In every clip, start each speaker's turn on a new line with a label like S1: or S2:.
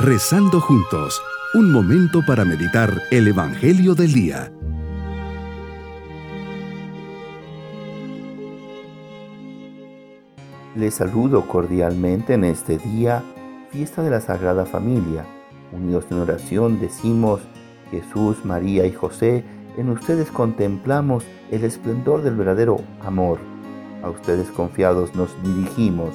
S1: Rezando juntos, un momento para meditar el Evangelio del Día.
S2: Les saludo cordialmente en este día, fiesta de la Sagrada Familia. Unidos en oración decimos, Jesús, María y José, en ustedes contemplamos el esplendor del verdadero amor. A ustedes confiados nos dirigimos.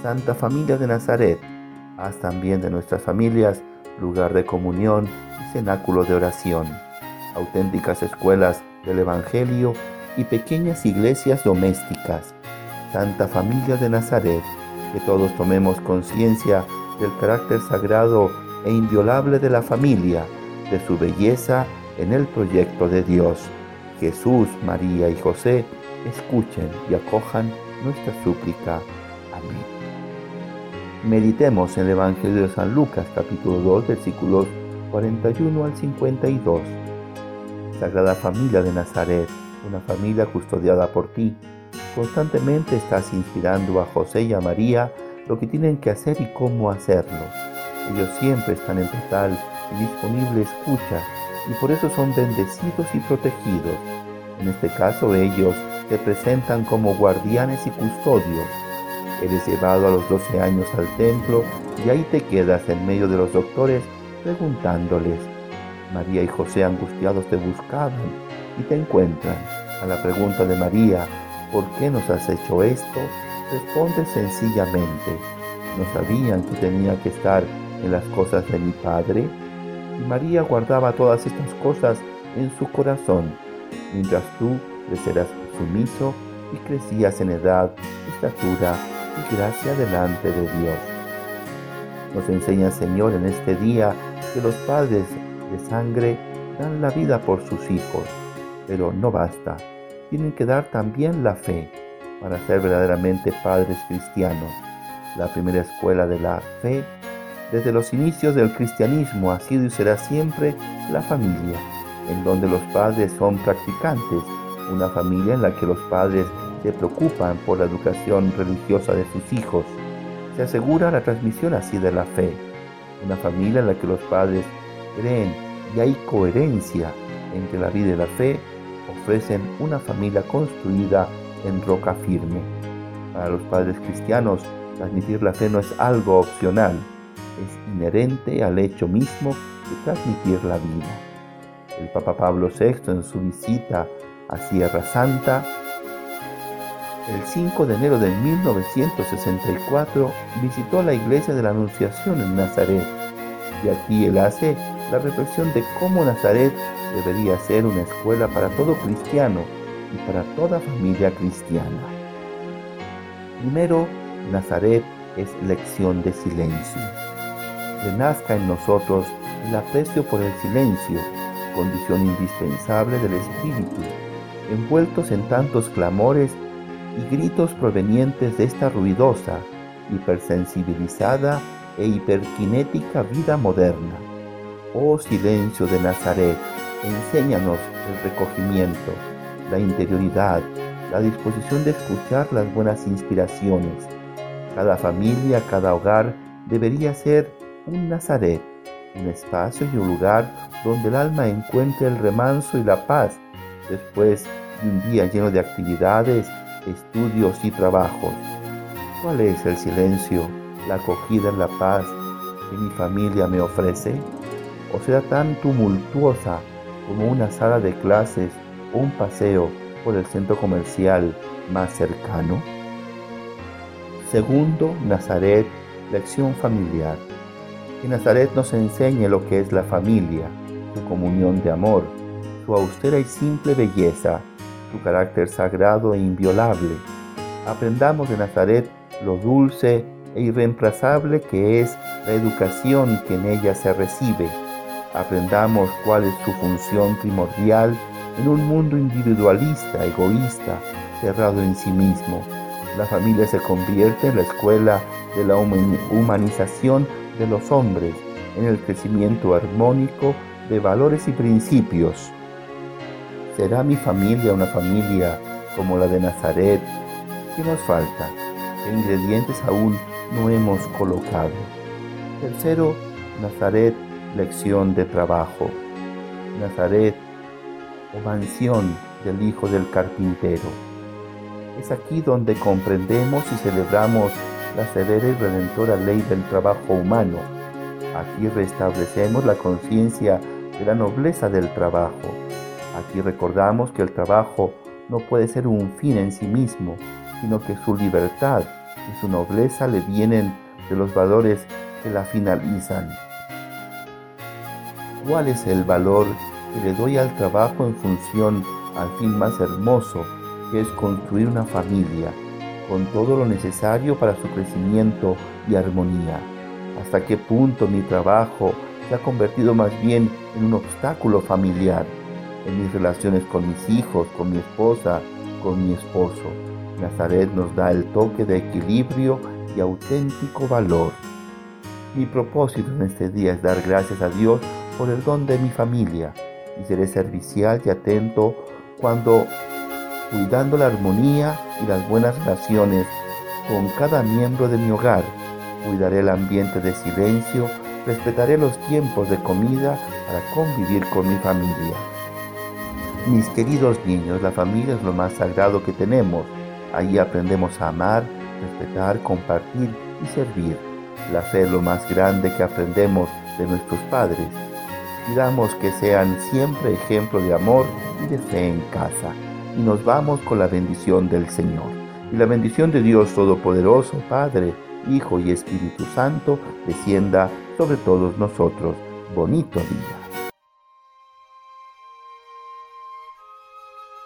S2: Santa Familia de Nazaret, haz también de nuestras familias lugar de comunión y cenáculo de oración, auténticas escuelas del Evangelio y pequeñas iglesias domésticas. Santa Familia de Nazaret, que todos tomemos conciencia del carácter sagrado e inviolable de la familia, de su belleza en el proyecto de Dios. Jesús, María y José, escuchen y acojan nuestra súplica. Meditemos en el Evangelio de San Lucas, capítulo 2, versículos 41 al 52. Sagrada familia de Nazaret, una familia custodiada por ti, constantemente estás inspirando a José y a María lo que tienen que hacer y cómo hacerlo. Ellos siempre están en total y disponible escucha y por eso son bendecidos y protegidos. En este caso ellos se presentan como guardianes y custodios. Eres llevado a los 12 años al templo y ahí te quedas en medio de los doctores preguntándoles. María y José angustiados te buscaban y te encuentran. A la pregunta de María, ¿por qué nos has hecho esto? Responde sencillamente, ¿no sabían que tenía que estar en las cosas de mi Padre? Y María guardaba todas estas cosas en su corazón, mientras tú le serás sumiso y crecías en edad, estatura y gracia delante de Dios. Nos enseña Señor en este día que los padres de sangre dan la vida por sus hijos, pero no basta, tienen que dar también la fe para ser verdaderamente padres cristianos. La primera escuela de la fe desde los inicios del cristianismo ha sido y será siempre la familia, en donde los padres son practicantes, una familia en la que los padres se preocupan por la educación religiosa de sus hijos. Se asegura la transmisión así de la fe, una familia en la que los padres creen y hay coherencia entre la vida y la fe, ofrecen una familia construida en roca firme. Para los padres cristianos, transmitir la fe no es algo opcional, es inherente al hecho mismo de transmitir la vida. El Papa Pablo VI en su visita a Sierra Santa, el 5 de enero de 1964 visitó la iglesia de la Anunciación en Nazaret y aquí él hace la reflexión de cómo Nazaret debería ser una escuela para todo cristiano y para toda familia cristiana. Primero, Nazaret es lección de silencio renazca en nosotros el aprecio por el silencio, condición indispensable del espíritu, envueltos en tantos clamores y gritos provenientes de esta ruidosa, hipersensibilizada e hiperkinética vida moderna. Oh silencio de Nazaret, enséñanos el recogimiento, la interioridad, la disposición de escuchar las buenas inspiraciones. Cada familia, cada hogar debería ser un Nazaret, un espacio y un lugar donde el alma encuentre el remanso y la paz después de un día lleno de actividades, estudios y trabajos. ¿Cuál es el silencio, la acogida la paz que mi familia me ofrece? ¿O será tan tumultuosa como una sala de clases o un paseo por el centro comercial más cercano? Segundo, Nazaret, lección familiar. Que Nazaret nos enseñe lo que es la familia, su comunión de amor, su austera y simple belleza, su carácter sagrado e inviolable. Aprendamos de Nazaret lo dulce e irreemplazable que es la educación que en ella se recibe. Aprendamos cuál es su función primordial en un mundo individualista, egoísta, cerrado en sí mismo. La familia se convierte en la escuela de la humanización de los hombres en el crecimiento armónico de valores y principios. ¿Será mi familia una familia como la de Nazaret? ¿Qué nos falta? ¿Qué ingredientes aún no hemos colocado? Tercero, Nazaret, lección de trabajo. Nazaret, o mansión del Hijo del Carpintero. Es aquí donde comprendemos y celebramos la severa y redentora ley del trabajo humano. Aquí restablecemos la conciencia de la nobleza del trabajo. Aquí recordamos que el trabajo no puede ser un fin en sí mismo, sino que su libertad y su nobleza le vienen de los valores que la finalizan. ¿Cuál es el valor que le doy al trabajo en función al fin más hermoso, que es construir una familia, con todo lo necesario para su crecimiento y armonía? ¿Hasta qué punto mi trabajo se ha convertido más bien en un obstáculo familiar? En mis relaciones con mis hijos, con mi esposa, con mi esposo. Nazaret nos da el toque de equilibrio y auténtico valor. Mi propósito en este día es dar gracias a Dios por el don de mi familia y seré servicial y atento cuando, cuidando la armonía y las buenas relaciones con cada miembro de mi hogar, cuidaré el ambiente de silencio, respetaré los tiempos de comida para convivir con mi familia. Mis queridos niños, la familia es lo más sagrado que tenemos. Ahí aprendemos a amar, respetar, compartir y servir. La fe es lo más grande que aprendemos de nuestros padres. Pidamos que sean siempre ejemplo de amor y de fe en casa. Y nos vamos con la bendición del Señor. Y la bendición de Dios Todopoderoso, Padre, Hijo y Espíritu Santo, descienda sobre todos nosotros. Bonito día.